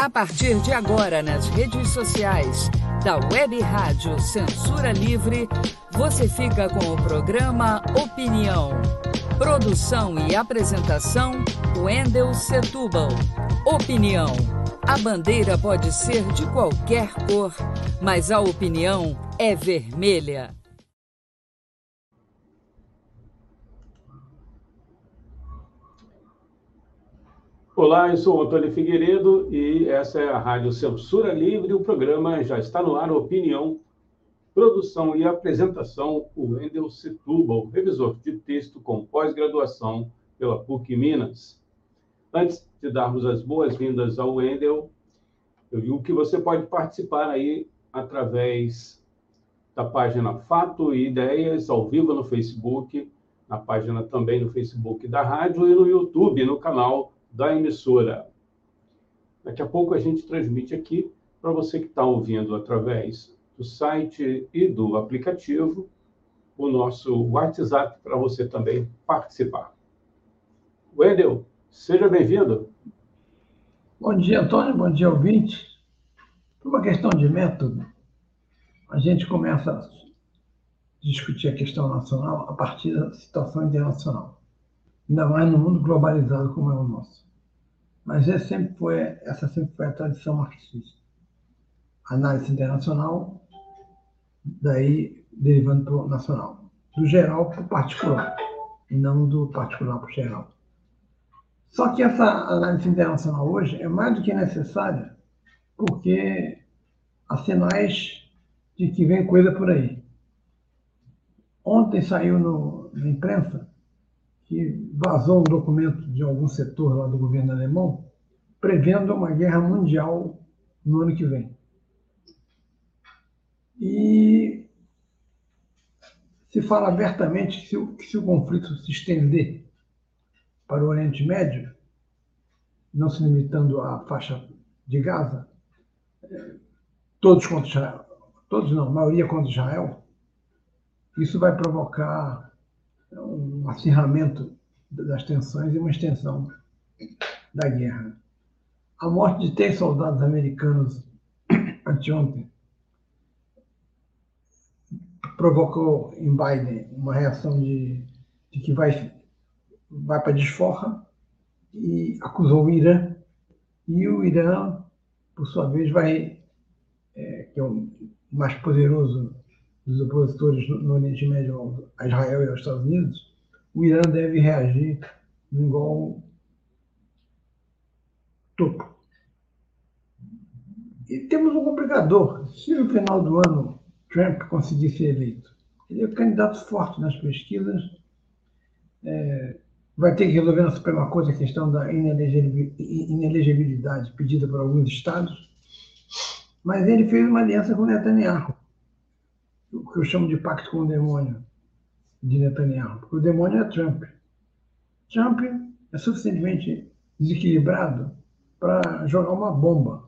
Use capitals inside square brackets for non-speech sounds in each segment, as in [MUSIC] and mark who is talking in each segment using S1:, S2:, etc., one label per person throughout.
S1: A partir de agora, nas redes sociais da Web Rádio Censura Livre, você fica com o programa Opinião. Produção e apresentação, Wendel Setúbal. Opinião. A bandeira pode ser de qualquer cor, mas a opinião é vermelha.
S2: Olá, eu sou Antônio Figueiredo e essa é a Rádio Censura Livre. O programa já está no ar, Opinião, produção e apresentação, o Wendel Setúbal, revisor de texto com pós-graduação pela PUC Minas. Antes de darmos as boas-vindas ao Wendel, eu digo que você pode participar aí através da página Fato e Ideias, ao vivo no Facebook, na página também no Facebook da rádio e no YouTube, no canal da emissora. Daqui a pouco a gente transmite aqui para você que está ouvindo através do site e do aplicativo o nosso WhatsApp para você também participar. Wendel, seja bem-vindo.
S3: Bom dia, Antônio. Bom dia, ouvinte. Por uma questão de método, a gente começa a discutir a questão nacional a partir da situação internacional ainda mais no mundo globalizado como é o nosso. Mas esse sempre foi, essa sempre foi a tradição marxista. Análise internacional, daí derivando para o nacional. Do geral para o particular, e não do particular para o geral. Só que essa análise internacional hoje é mais do que necessária, porque há sinais de que vem coisa por aí. Ontem saiu no, na imprensa que vazou um documento de algum setor lá do governo alemão prevendo uma guerra mundial no ano que vem. E se fala abertamente que se, o, que se o conflito se estender para o Oriente Médio, não se limitando à faixa de Gaza, todos contra Israel, todos não, a maioria contra Israel, isso vai provocar um acirramento das tensões e uma extensão da guerra. A morte de três soldados americanos anteontem provocou em Biden uma reação de, de que vai, vai para desforra e acusou o Irã. E o Irã, por sua vez, vai, é, que é o mais poderoso dos opositores no Oriente Médio a Israel e aos Estados Unidos, o Irã deve reagir no igual topo. E temos um complicador. Se no final do ano Trump conseguir ser eleito, ele é um candidato forte nas pesquisas, é, vai ter que resolver na Suprema Corte a questão da inelegibilidade pedida por alguns estados, mas ele fez uma aliança com Netanyahu o que eu chamo de pacto com o demônio de Netanyahu. Porque o demônio é Trump. Trump é suficientemente desequilibrado para jogar uma bomba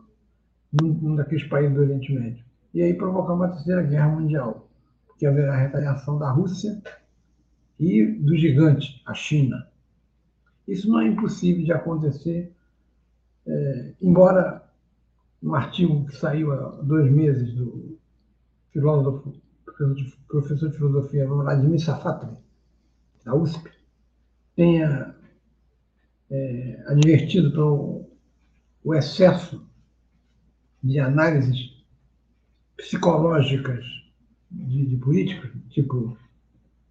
S3: num, daqueles países do Oriente Médio. E aí provocar uma terceira guerra mundial. Porque haverá retaliação da Rússia e do gigante, a China. Isso não é impossível de acontecer, é, embora um artigo que saiu há dois meses do filósofo professor de filosofia Vladimir Safatli, da USP, tenha é, advertido para o, o excesso de análises psicológicas de, de políticos, tipo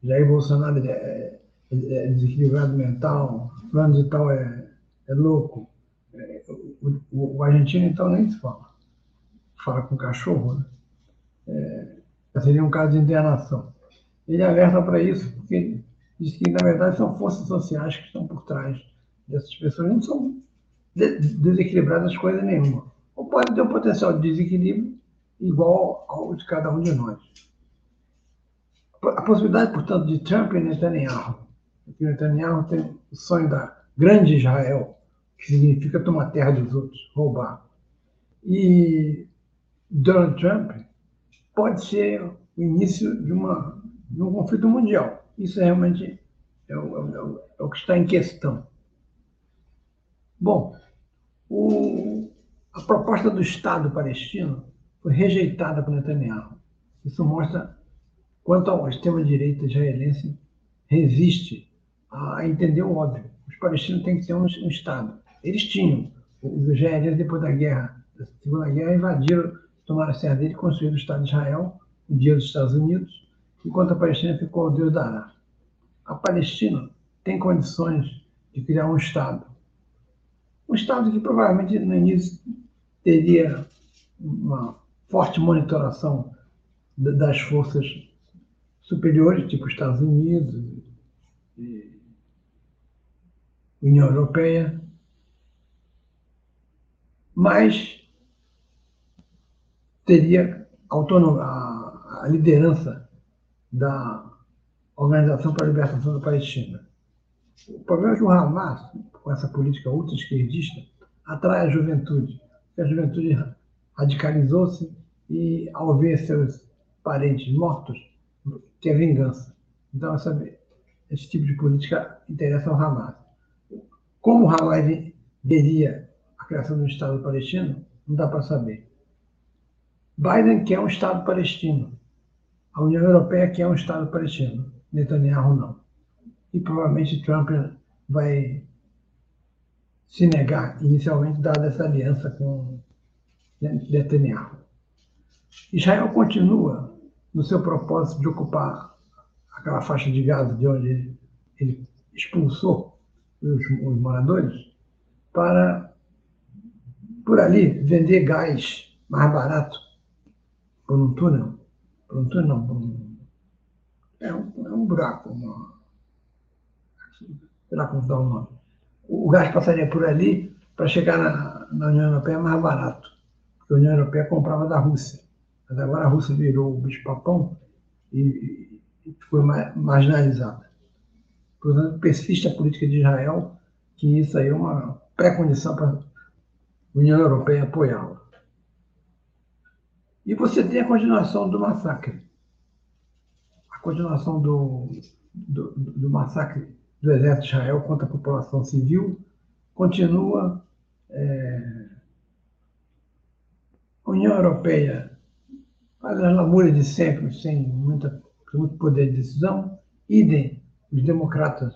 S3: Jair Bolsonaro é, é, é desequilibrado mental, plano de tal é, é louco. É, o, o, o, argentino, então, nem se fala. Fala com cachorro, né? Seria um caso de internação. Ele alerta para isso porque diz que, na verdade, são forças sociais que estão por trás dessas pessoas. Não são desequilibradas coisa nenhuma. Ou pode ter um potencial de desequilíbrio igual ao de cada um de nós. A possibilidade, portanto, de Trump e Netanyahu, porque Netanyahu tem o sonho da grande Israel, que significa tomar terra dos outros, roubar. E Donald Trump pode ser o início de, uma, de um conflito mundial. Isso é realmente é o, é, o, é o, que está em questão. Bom, o, a proposta do Estado palestino foi rejeitada por Netanyahu. Isso mostra quanto ao extrema-direita israelense resiste a entender o óbvio. Os palestinos têm que ter um, um Estado. Eles tinham. Os israelenses, depois da guerra, da Segunda Guerra, invadiram, tomaram a dele e construíram o Estado de Israel, o dia dos Estados Unidos, enquanto a Palestina ficou o Deus dará. A Palestina tem condições de criar um Estado. Um Estado que provavelmente no início teria uma forte monitoração das forças superiores, tipo Estados Unidos, União Europeia, mas teria a, a liderança da Organização para a Libertação da Palestina. O problema é que o Hamas, com essa política ultra-esquerdista, atrai a juventude. A juventude radicalizou-se e, ao ver seus parentes mortos, quer vingança. Então, essa, esse tipo de política interessa ao Hamas. Como o Hamas veria a criação do Estado palestino, não dá para saber. Biden quer um Estado palestino. A União Europeia quer um Estado palestino. Netanyahu não. E provavelmente Trump vai se negar inicialmente, dada essa aliança com Netanyahu. Israel continua no seu propósito de ocupar aquela faixa de Gaza de onde ele expulsou os, os moradores, para, por ali, vender gás mais barato por um túnel. Por um túnel, não, por um, é, um, é um buraco, uma, sei como dá o nome. O gás passaria por ali para chegar na, na União Europeia mais barato, porque a União Europeia comprava da Rússia. Mas agora a Rússia virou o bicho-papão e, e foi marginalizada. Portanto, persiste a política de Israel, que isso aí é uma pré-condição para a União Europeia apoiá-la. E você tem a continuação do massacre. A continuação do, do, do massacre do exército de Israel contra a população civil continua. É, a União Europeia faz as lamúrias de sempre, sem muita, muito poder de decisão. Idem os democratas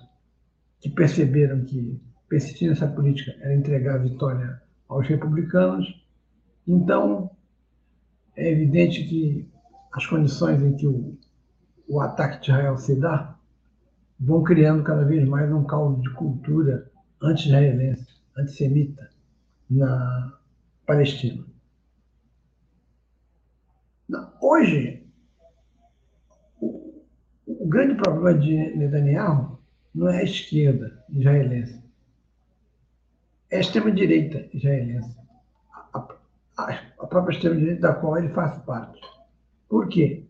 S3: que perceberam que persistir nessa política era entregar a vitória aos republicanos. Então, é evidente que as condições em que o, o ataque de Israel se dá vão criando cada vez mais um caldo de cultura anti-israelense, antissemita na Palestina. Hoje, o grande problema de Netanyahu não é a esquerda israelense, é a extrema-direita israelense, a, própria extrema-direita da qual ele faz parte. Por quê?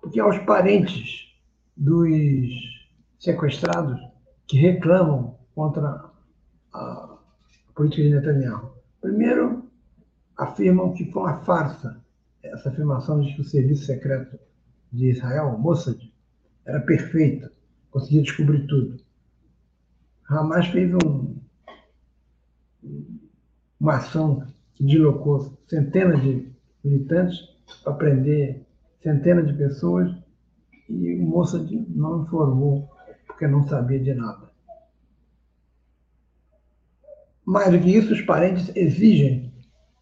S3: Porque aos parentes dos sequestrados que reclamam contra a política de Netanyahu. Primeiro, afirmam que foi uma farsa essa afirmação de que o serviço secreto de Israel, Mossad, era perfeito, conseguia descobrir tudo. Hamas fez um, uma ação que deslocou centenas de militantes para prender centenas de pessoas e o Mossad não informou porque não sabia de nada. Mais do que isso, os parentes exigem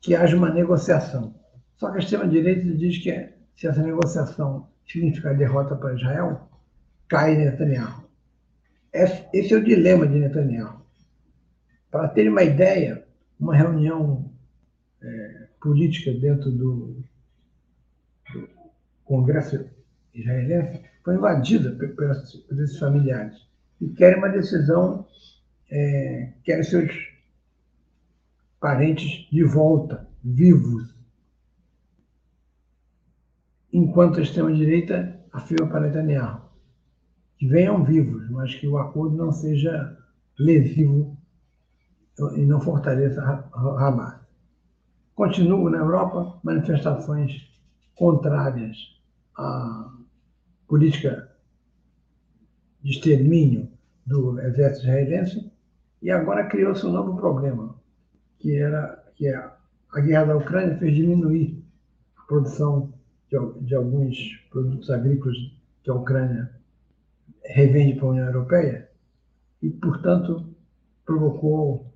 S3: que haja uma negociação. Só que a extrema-direita diz que se essa negociação significar derrota para Israel, cai Netanyahu. Esse é o dilema de Netanyahu. Para ter uma ideia, uma reunião é, política dentro do, do, Congresso israelense foi invadida por, esses familiares e querem uma decisão, é, querem seus parentes de volta, vivos, enquanto a extrema-direita afirma para Netanyahu que venham vivos, mas que o acordo não seja lesivo e não fortaleça Hamas. Continuam na Europa manifestações contrárias à política de extermínio do exército israelense e agora criou-se um novo problema, que era que é a guerra da Ucrânia fez diminuir a produção de, de alguns produtos agrícolas que a Ucrânia revende para a União Europeia e, portanto, provocou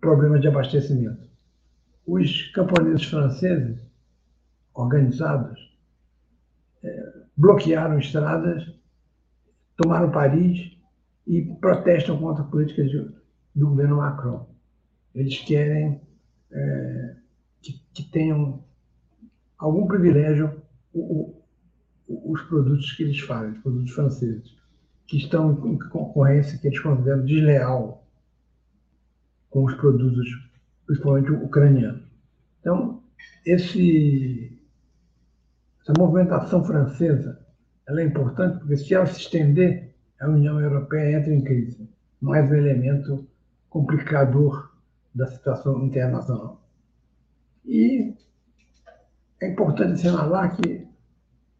S3: problemas de abastecimento. Os camponeses franceses organizados é, bloquearam estradas, tomaram Paris e protestam contra a política do governo Macron. Eles querem é, que, que, tenham algum privilégio o, o, os produtos que eles fazem, os produtos franceses, que estão em concorrência que eles consideram desleal com os produtos, principalmente ucranianos. Então, esse, essa movimentação francesa ela é importante porque, se ela se estender, a União Europeia entra em crise. Mais um elemento complicador da situação internacional. E é importante assinalar que,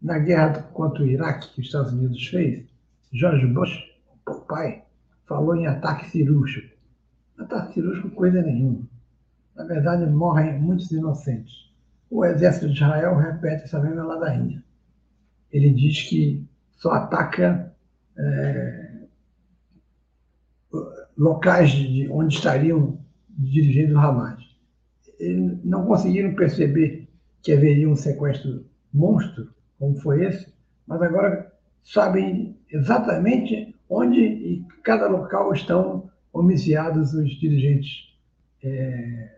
S3: na guerra contra o Iraque que os Estados Unidos fez, George Bush, o pai, falou em ataque cirúrgico. Ataque cirúrgico, coisa nenhuma. Na verdade, morrem muitos inocentes. O exército de Israel repete essa mesma ladainha. Ele diz que só ataca é, locais de, onde estariam dirigindo o Hamas. Eles não conseguiram perceber que haveria um sequestro monstro, como foi esse, mas agora sabem exatamente onde e cada local estão homiciados os dirigentes é,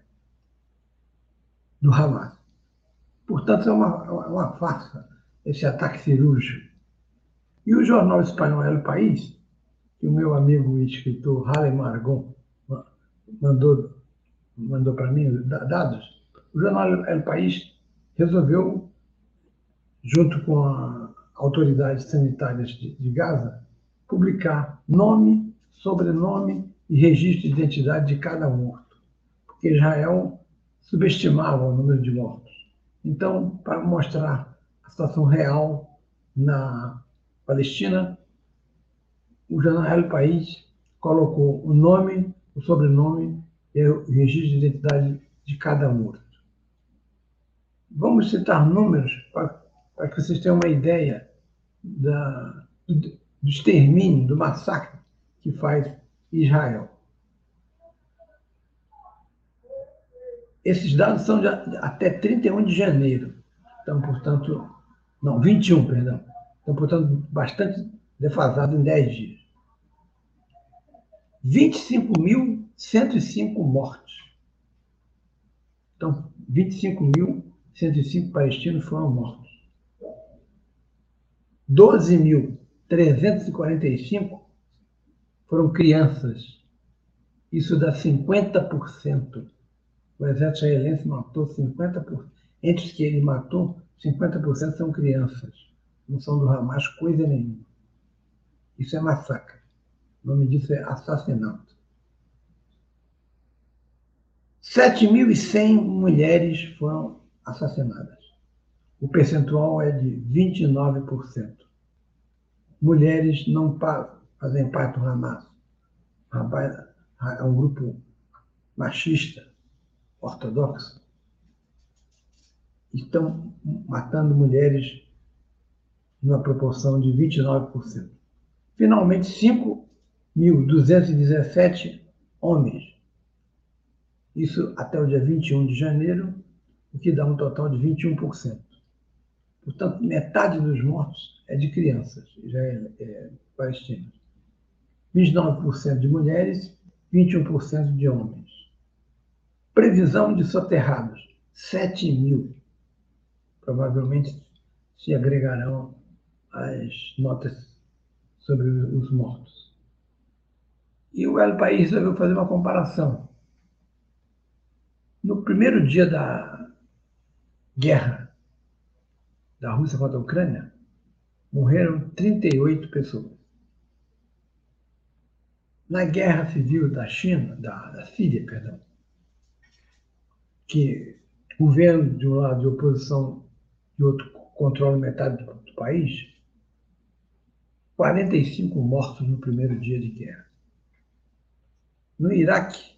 S3: do Hamas. Portanto, é uma, é uma farsa esse ataque cirúrgico. E o jornal espanhol El País, que o meu amigo e escritor Hale Margon mandou, mandou para mim dados, o jornal El País resolveu, junto com as autoridades sanitárias de, de Gaza, publicar nome, sobrenome e registro de identidade de cada morto, porque Israel subestimava o número de mortos. Então, para mostrar a situação real na Palestina, o jornal El País colocou o nome, o sobrenome e o registro de identidade de cada morto. Vamos citar números para que vocês tenham uma ideia da, do, do extermínio, do massacre que faz Israel. Esses dados são de até 31 de janeiro. Então, portanto, não, 21, perdão. Então, portanto, bastante defasado em 10 dias. 25.105 mortos. Então, 25.105 palestinos foram mortos. 12.345 foram crianças. Isso dá 50%. O exército israelense matou 50%. Entre os que ele matou, 50% são crianças. Não são do Hamas coisa nenhuma. Isso é massacre. O nome disso é assassinato. 7.100 mulheres foram assassinadas. O percentual é de 29%. Mulheres não fazem parte do Hamas. É um grupo machista, ortodoxo. Estão matando mulheres numa proporção de 29%. Finalmente, 5.217 homens. Isso até o dia 21 de janeiro, o que dá um total de 21%. Portanto, metade dos mortos é de crianças, é, é palestinas. 29% de mulheres, 21% de homens. Previsão de soterrados, 7 mil. Provavelmente se agregarão as notas sobre os mortos. E o El País resolveu fazer uma comparação. No primeiro dia da guerra da Rússia contra a Ucrânia, morreram 38 pessoas. Na guerra civil da China, da, da Síria, perdão, que governo de um lado e oposição de outro controla metade do, do país, 45 mortos no primeiro dia de guerra. No Iraque,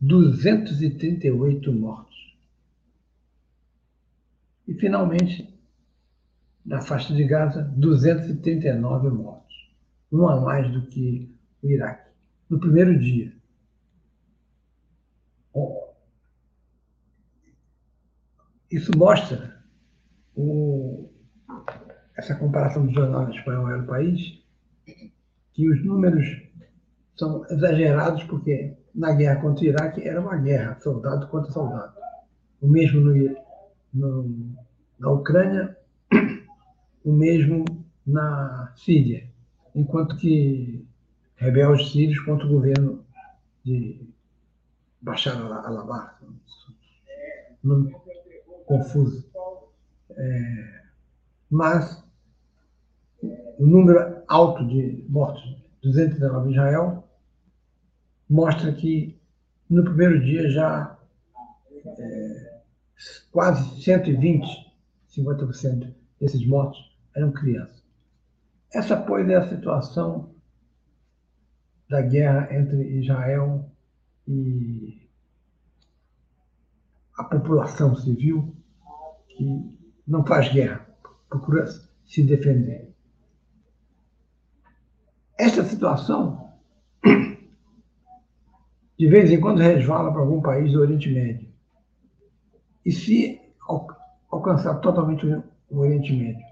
S3: 238 mortos. E, finalmente, na faixa de Gaza, 239 mortos. Um a mais do que o Iraque. No primeiro dia. Isso mostra o, essa comparação do jornal espanhol era país, que os números são exagerados porque na guerra contra o Iraque era uma guerra, soldado contra soldado. O mesmo no, no, na Ucrânia, o mesmo na Síria, enquanto que rebeldes sírios contra o governo de Bashar al-Assad. Confuso. É, mas o número alto de mortos, 219 em Israel, mostra que no primeiro dia já é, quase 120, 50% desses mortos eram crianças. Essa, pois, é a situação da guerra entre Israel e a população civil que não faz guerra, procura se defender. Esta situação, [CLEARS THROAT] de vez em quando, resvala para algum país do Oriente Médio. E se alcançar totalmente o Oriente Médio,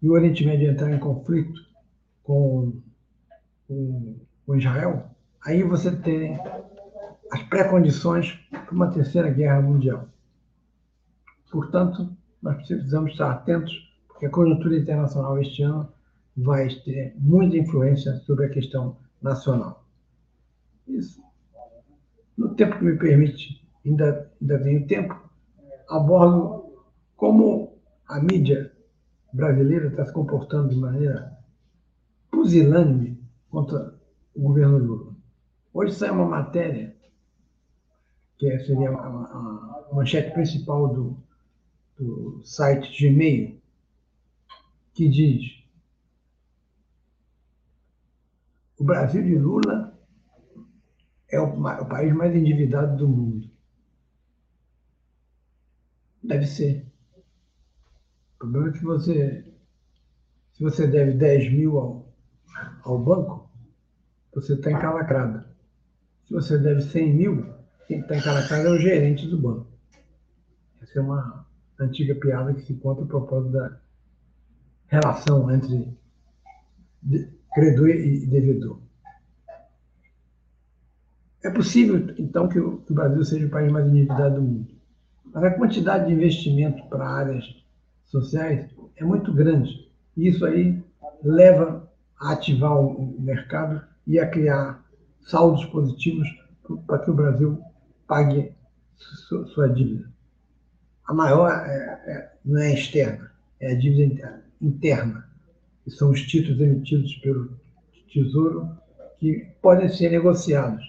S3: e o Oriente Médio entrar em conflito com, com, com Israel, aí você tem as pré-condições para uma terceira guerra mundial. Portanto, nós precisamos estar atentos, porque a conjuntura internacional este ano vai ter muita influência sobre a questão nacional. Isso. No tempo que me permite, ainda, ainda tenho tempo, abordo como a mídia brasileira está se comportando de maneira pusilânime contra o governo Lula. Hoje sai uma matéria, que seria a, a, manchete principal do, do site Gmail, que diz o Brasil de Lula é o, o país mais endividado do mundo. Deve ser. O problema é que você, se você deve 10 mil ao, ao banco, você está encalacrado. Se você deve 100 mil, quem está encalacrado é o gerente do banco. Essa é uma antiga piada que se conta a propósito da relação entre credor e devedor. É possível, então, que o Brasil seja o país mais endividado do mundo. Mas a quantidade de investimento para áreas sociais é muito grande. E isso aí leva a ativar o mercado e a criar saldos positivos para que o Brasil pague sua dívida. A maior é, é, não é externa, é a dívida interna, que são os títulos emitidos pelo Tesouro que podem ser negociados.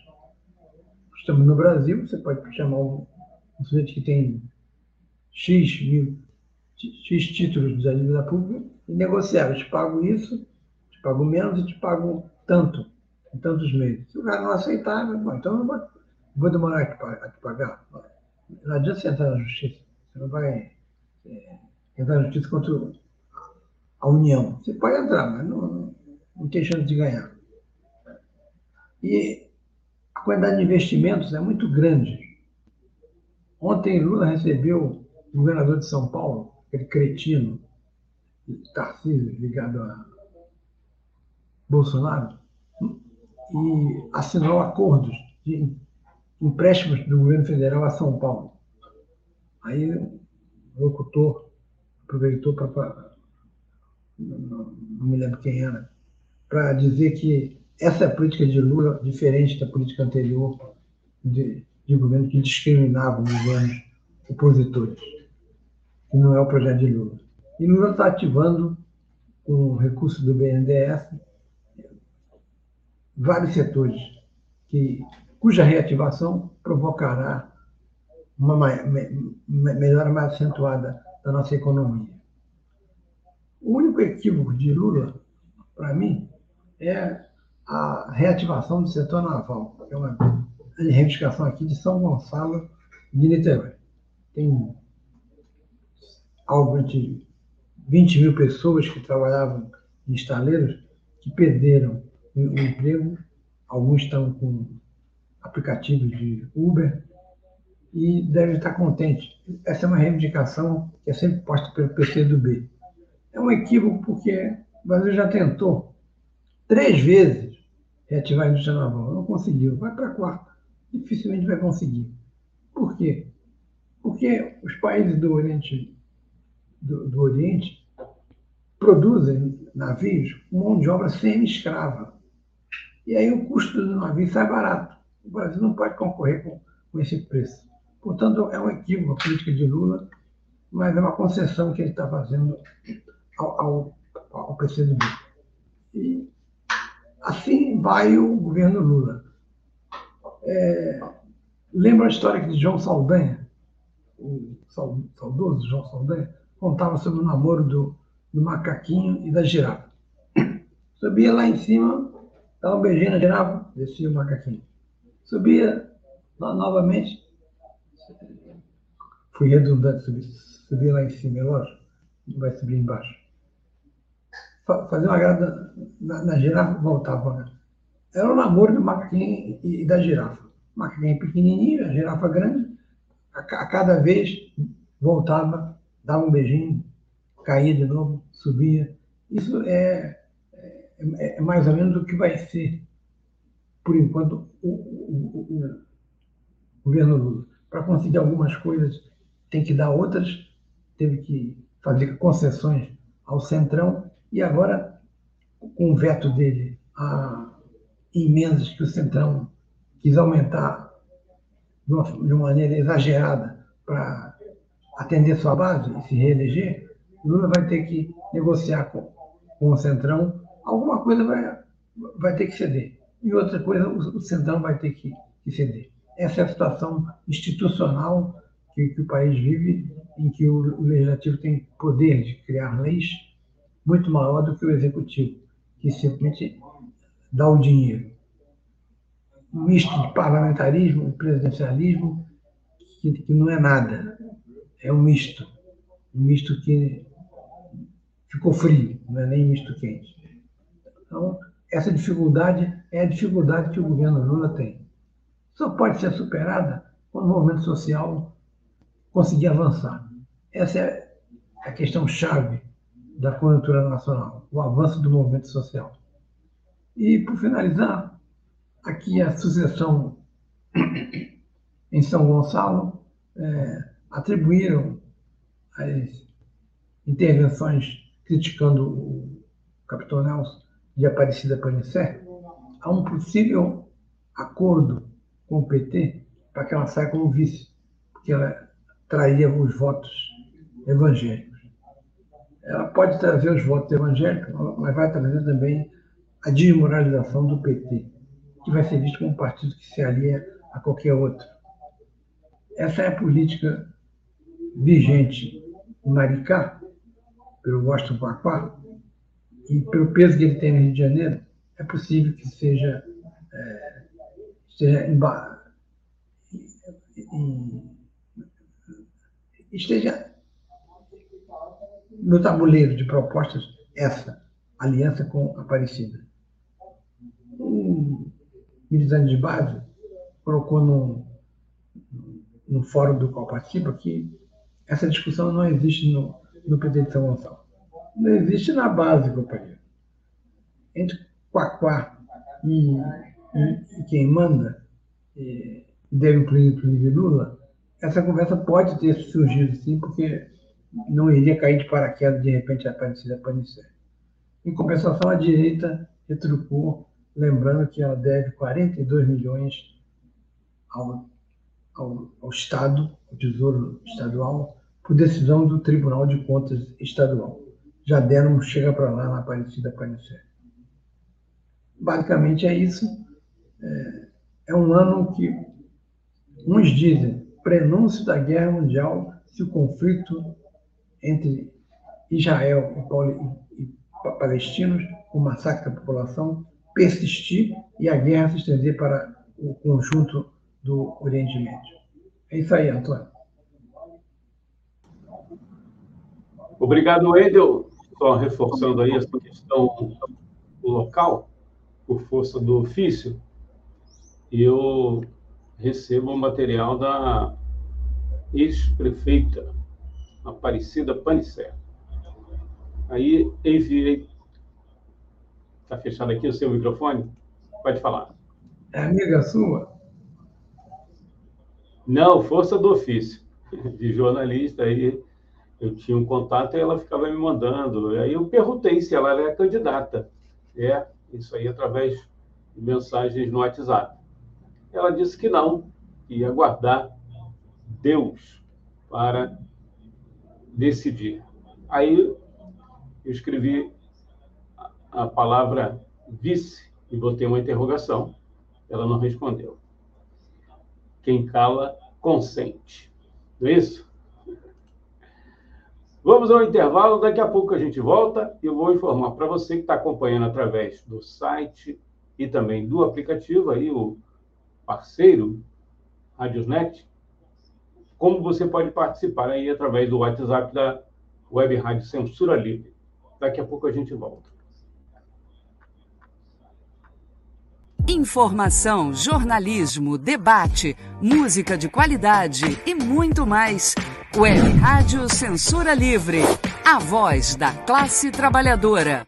S3: Estamos no Brasil, você pode chamar um, um sujeito que tem X mil X títulos da dívida pública e negociar. Eu te pago isso, te pago menos e te pago tanto, em tantos meses. Se o cara não aceitar, bom, então eu vou, vou demorar a te pagar. Não adianta você entrar na justiça. Você não vai é, entrar na justiça contra a União. Você pode entrar, mas não, não tem chance de ganhar. E a quantidade de investimentos é muito grande. Ontem Lula recebeu o governador de São Paulo, aquele cretino, Tarcísio, ligado a Bolsonaro, e assinou acordos de empréstimos do governo federal a São Paulo. Aí o locutor aproveitou para. Não, me lembro quem era, para dizer que essa é política de Lula, diferente da política anterior de, de governo que discriminava os governos opositores que não é o projeto de Lula. E Lula está ativando, com o recurso do BNDES, vários setores que, cuja reativação provocará uma melhora mais acentuada da nossa economia. O único equívoco de Lula, para mim, é a reativação do setor naval, é uma reivindicação aqui de São Gonçalo de Niterói. Tem algo entre 20 mil pessoas que trabalhavam em estaleiros que perderam o emprego, alguns estão com aplicativos de Uber e devem estar contentes. Essa é uma reivindicação que é sempre posta pelo PCdoB. É um equívoco porque o Brasil já tentou três vezes reativar a indústria naval, não conseguiu, vai para a quarta, dificilmente vai conseguir. Por quê? Porque os países do Oriente, do, do Oriente produzem navios com mão de obra semi-escrava. E aí o custo do navio sai barato. O Brasil não pode concorrer com, com esse preço. Portanto, é um equívoco a política de Lula, mas é uma concessão que ele está fazendo ao, ao, ao PCdoB. E assim vai o governo Lula. É, lembra a história de João Saldanha, o saudoso João Saldanha, contava sobre o namoro do, do macaquinho e da girafa. Subia lá em cima, dava um beijinho na girafa, descia o macaquinho. Subia lá novamente, fui redundante, subia lá em cima, é lógico, vai subir embaixo. Fazia uma grada na, na girafa, voltava. Era o namoro do macaquinho e, e da girafa. O macaquinho pequenininho, a girafa grande, a, a cada vez voltava, dava um beijinho, caía de novo, subia. Isso é, é, é mais ou menos o que vai ser, por enquanto, o, o, o, o governo Lula. Para conseguir algumas coisas, tem que dar outras, teve que fazer concessões ao Centrão, e agora, com o veto dele a emendas que o Centrão quis aumentar de uma, de uma maneira exagerada para atender sua base e se reeleger, Lula vai ter que negociar com, com o Centrão, alguma coisa vai, vai ter que ceder. E outra coisa, o, o Centrão vai ter que, que, ceder. Essa é a situação institucional que, que o país vive, em que o, o, Legislativo tem poder de criar leis muito maior do que o Executivo, que simplesmente dá o dinheiro. Um misto de parlamentarismo e presidencialismo, que, que não é nada. É um misto. Um misto que ficou frio, não é nem misto quente. Então, essa dificuldade é a dificuldade que o governo Lula tem. Só pode ser superada quando o movimento social conseguir avançar. Essa é a questão chave da conjuntura nacional, o avanço do movimento social. E, por finalizar, aqui a sucessão em São Gonçalo é, atribuíram as intervenções criticando o capitão Nelson de Aparecida Panicé, a um possível acordo com o PT para que ela saia como vice, porque ela traria os votos evangélicos. Ela pode trazer os votos evangélicos, mas vai trazer também a desmoralização do PT, que vai ser visto como um partido que se alia a qualquer outro. Essa é a política vigente em Maricá, pelo Washington Quaquá, e pelo peso que ele tem no Rio de Janeiro, é possível que seja, é, esteja no tabuleiro de propostas essa aliança com a Aparecida. Um militante de base colocou no, no fórum do qual participa que essa discussão não existe no, no PT de São Gonçalo. Não existe na base, companheiro. Entre Quaquá e, e, quem manda, e, deve incluir, inclusive Lula, essa conversa pode ter surgido sim, porque não iria cair de paraquedas de repente aparecer aparecer. Em compensação, a direita retrucou, lembrando que ela deve 42 milhões ao, ao, ao Estado, ao Tesouro Estadual, por decisão do Tribunal de Contas Estadual. Já deram chega para lá na Aparecida Aparecer. Basicamente é isso. É, é um ano que uns dizem prenúncio da guerra mundial se o conflito entre Israel e, e palestinos, o massacre da população, persistir e a guerra se estender para o conjunto do Oriente Médio. É isso aí, Antônio.
S2: Obrigado, Edel. Só reforçando aí essa questão do local, por força do ofício, eu recebo o material da ex-prefeita Aparecida Panicé. Aí enviei. Está fechado aqui o seu microfone? Pode falar.
S3: É amiga sua?
S2: Não, força do ofício, [LAUGHS] de jornalista. Aí eu tinha um contato e ela ficava me mandando. Aí eu perguntei se ela era candidata. É, isso aí através de mensagens no WhatsApp. Ela disse que não, ia aguardar Deus para decidir. Aí eu escrevi a palavra vice e botei uma interrogação. Ela não respondeu. Quem cala, consente. Não é isso? Vamos ao intervalo, daqui a pouco a gente volta e eu vou informar para você que está acompanhando através do site e também do aplicativo, aí o parceiro Radiosnet, como você pode participar aí através do WhatsApp da Web Rádio Censura Livre. Daqui a pouco a gente volta.
S1: Informação, jornalismo, debate, música de qualidade e muito mais. Web Rádio Censura Livre, a voz da classe trabalhadora.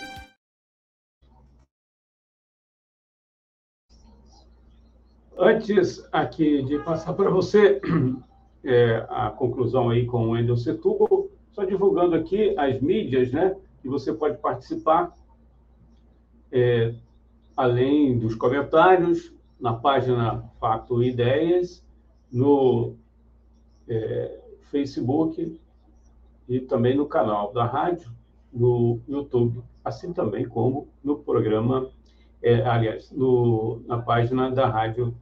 S2: Antes aqui de passar para você [CLEARS THROAT] é, a conclusão aí com o Wendel Setúbal, só divulgando aqui as mídias, né? Que você pode participar, é, além dos comentários, na página Fato Ideias, no é, Facebook e também no canal da rádio, no YouTube, assim também como no programa, é, aliás, no, na página da rádio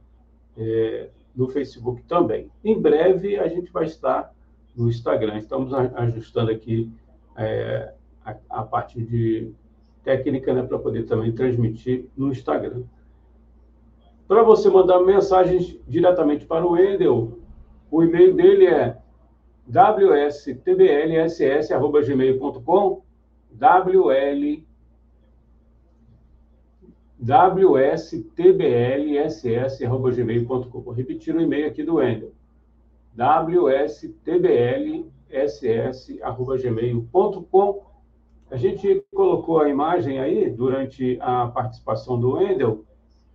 S2: é, no Facebook também. Em breve a gente vai estar no Instagram. Estamos ajustando aqui é, a, a, parte de técnica né, para poder também transmitir no Instagram. Para você mandar mensagens diretamente para o Wendel, o e-mail dele é wstblss.gmail.com wl wstblss.gmail.com. Vou repetir o e-mail aqui do Wendel. wstblss.gmail.com. A gente colocou a imagem aí durante a participação do Wendel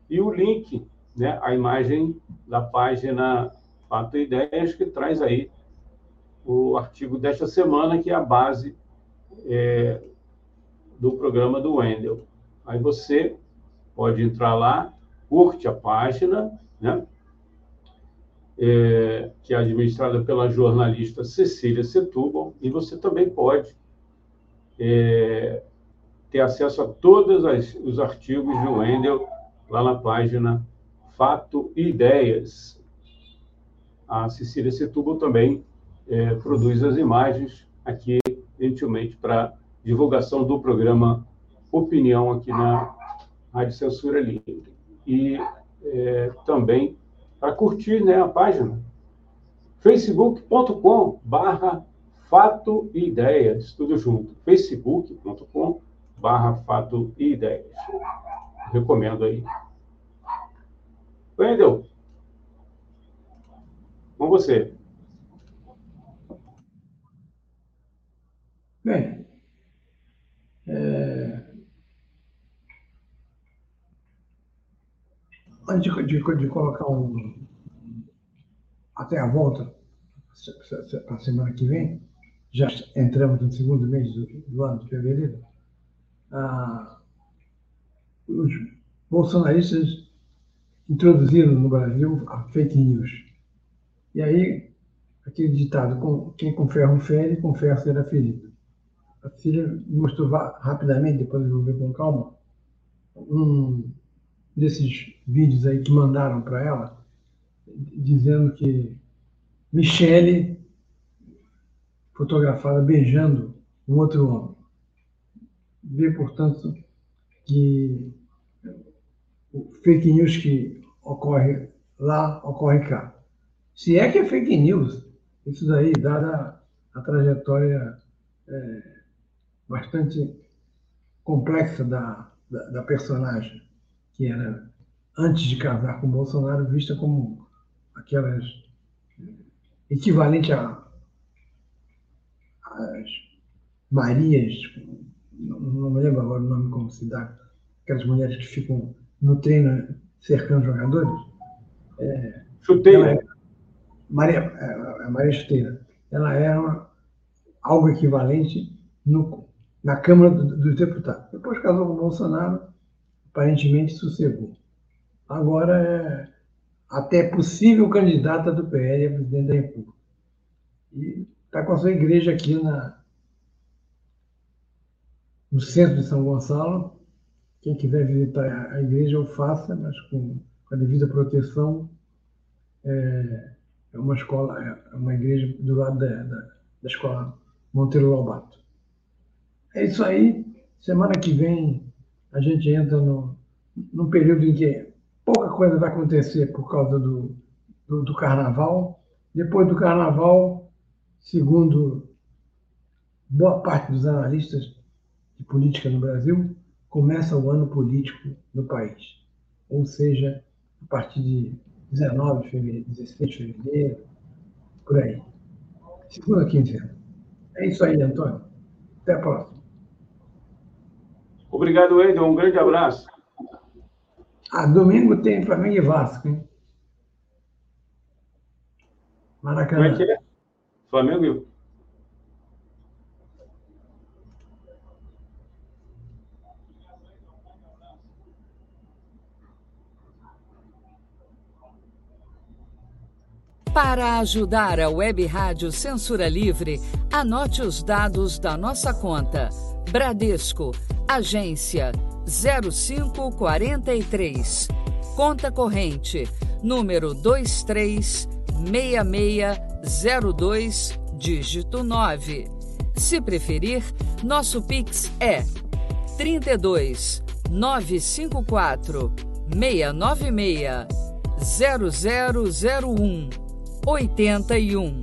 S2: e o link, né, a imagem da página Fato e Ideias, que traz aí o artigo desta semana, que é a base é, do programa do Wendel. Aí você pode entrar lá, curte a página, né? É, que é administrada pela jornalista Cecília Setúbal, e você também pode é, ter acesso a todos as, os artigos de Wendel lá na página Fato e Ideias. a Cecília Setúbal também é, produz as imagens aqui, gentilmente, para divulgação do programa Opinião aqui na Rádio Censura Livre. E é, também para curtir né, a página facebook.com barra fato e ideias, tudo junto, facebook.com barra fato e ideias. Recomendo aí. Wendel, com você.
S3: Bem, é... antes de, de, de, colocar um. até a volta, a semana que vem, já entramos no segundo mês do, do ano de fevereiro, ah, os bolsonaristas introduziram no Brasil a fake news. E aí, aquele ditado, com, quem com ferro fere, com ferro será ferido. A filha mostrou rapidamente, depois eu vou ver com calma, um desses vídeos aí que mandaram para ela, dizendo que Michele, fotografada beijando um outro homem. Vê, portanto, que o fake news que ocorre lá, ocorre cá. Se é que é fake news, isso daí, dada a trajetória é, bastante complexa da, da, da, personagem, que era, antes de casar com Bolsonaro, vista como aquelas equivalente a as Marias, não, não me lembro agora o nome como se dá, aquelas mulheres que ficam no treino cercando jogadores.
S2: É, Chuteira.
S3: Maria, é, a Maria Chuteira. Ela era algo equivalente no, na Câmara dos do Deputados. Depois casou com o Bolsonaro, aparentemente sossegou. Agora é até possível candidata do PL a presidente da República. E está com a sua igreja aqui na, no centro de São Gonçalo. Quem quiser visitar a igreja, o faça, mas com, a devida proteção. É, é uma escola, é uma igreja do lado da, da, da escola Monteiro Lobato. É isso aí. Semana que vem a gente entra no, num período em que pouca coisa vai acontecer por causa do, do, do carnaval. Depois do carnaval, segundo boa parte dos analistas de política no Brasil, começa o ano político no país. Ou seja, a partir de 19 de fevereiro, 16 de fevereiro, por aí. Segunda quinzena. É isso aí, Antônio. Até a próxima.
S2: Obrigado, Wendel. Um grande abraço.
S3: Ah, domingo tem Flamengo e Vasco, hein? Maracanã.
S2: Como é que é? Flamengo e
S1: Para ajudar a Web Rádio Censura Livre, anote os dados da nossa conta. Bradesco, agência 0543. Conta corrente, número 236602, dígito 9. Se preferir, nosso Pix é 32 954 696 0001 81.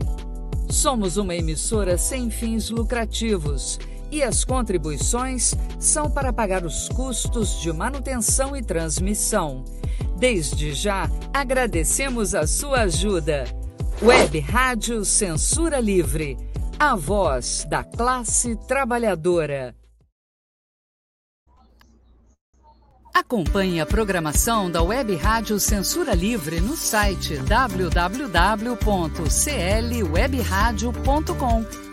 S1: Somos uma emissora sem fins lucrativos e as contribuições são para pagar os custos de manutenção e transmissão. Desde já, agradecemos a sua ajuda. Web Rádio Censura Livre, a voz da classe trabalhadora. Acompanhe a programação da Web Rádio Censura Livre no site www.clwebradio.com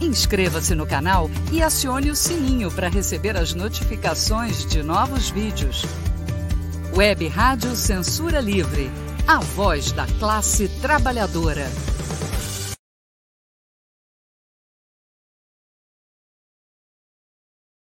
S1: Inscreva-se no canal e acione o sininho para receber as notificações de novos vídeos. Web Rádio Censura Livre, a voz da classe trabalhadora.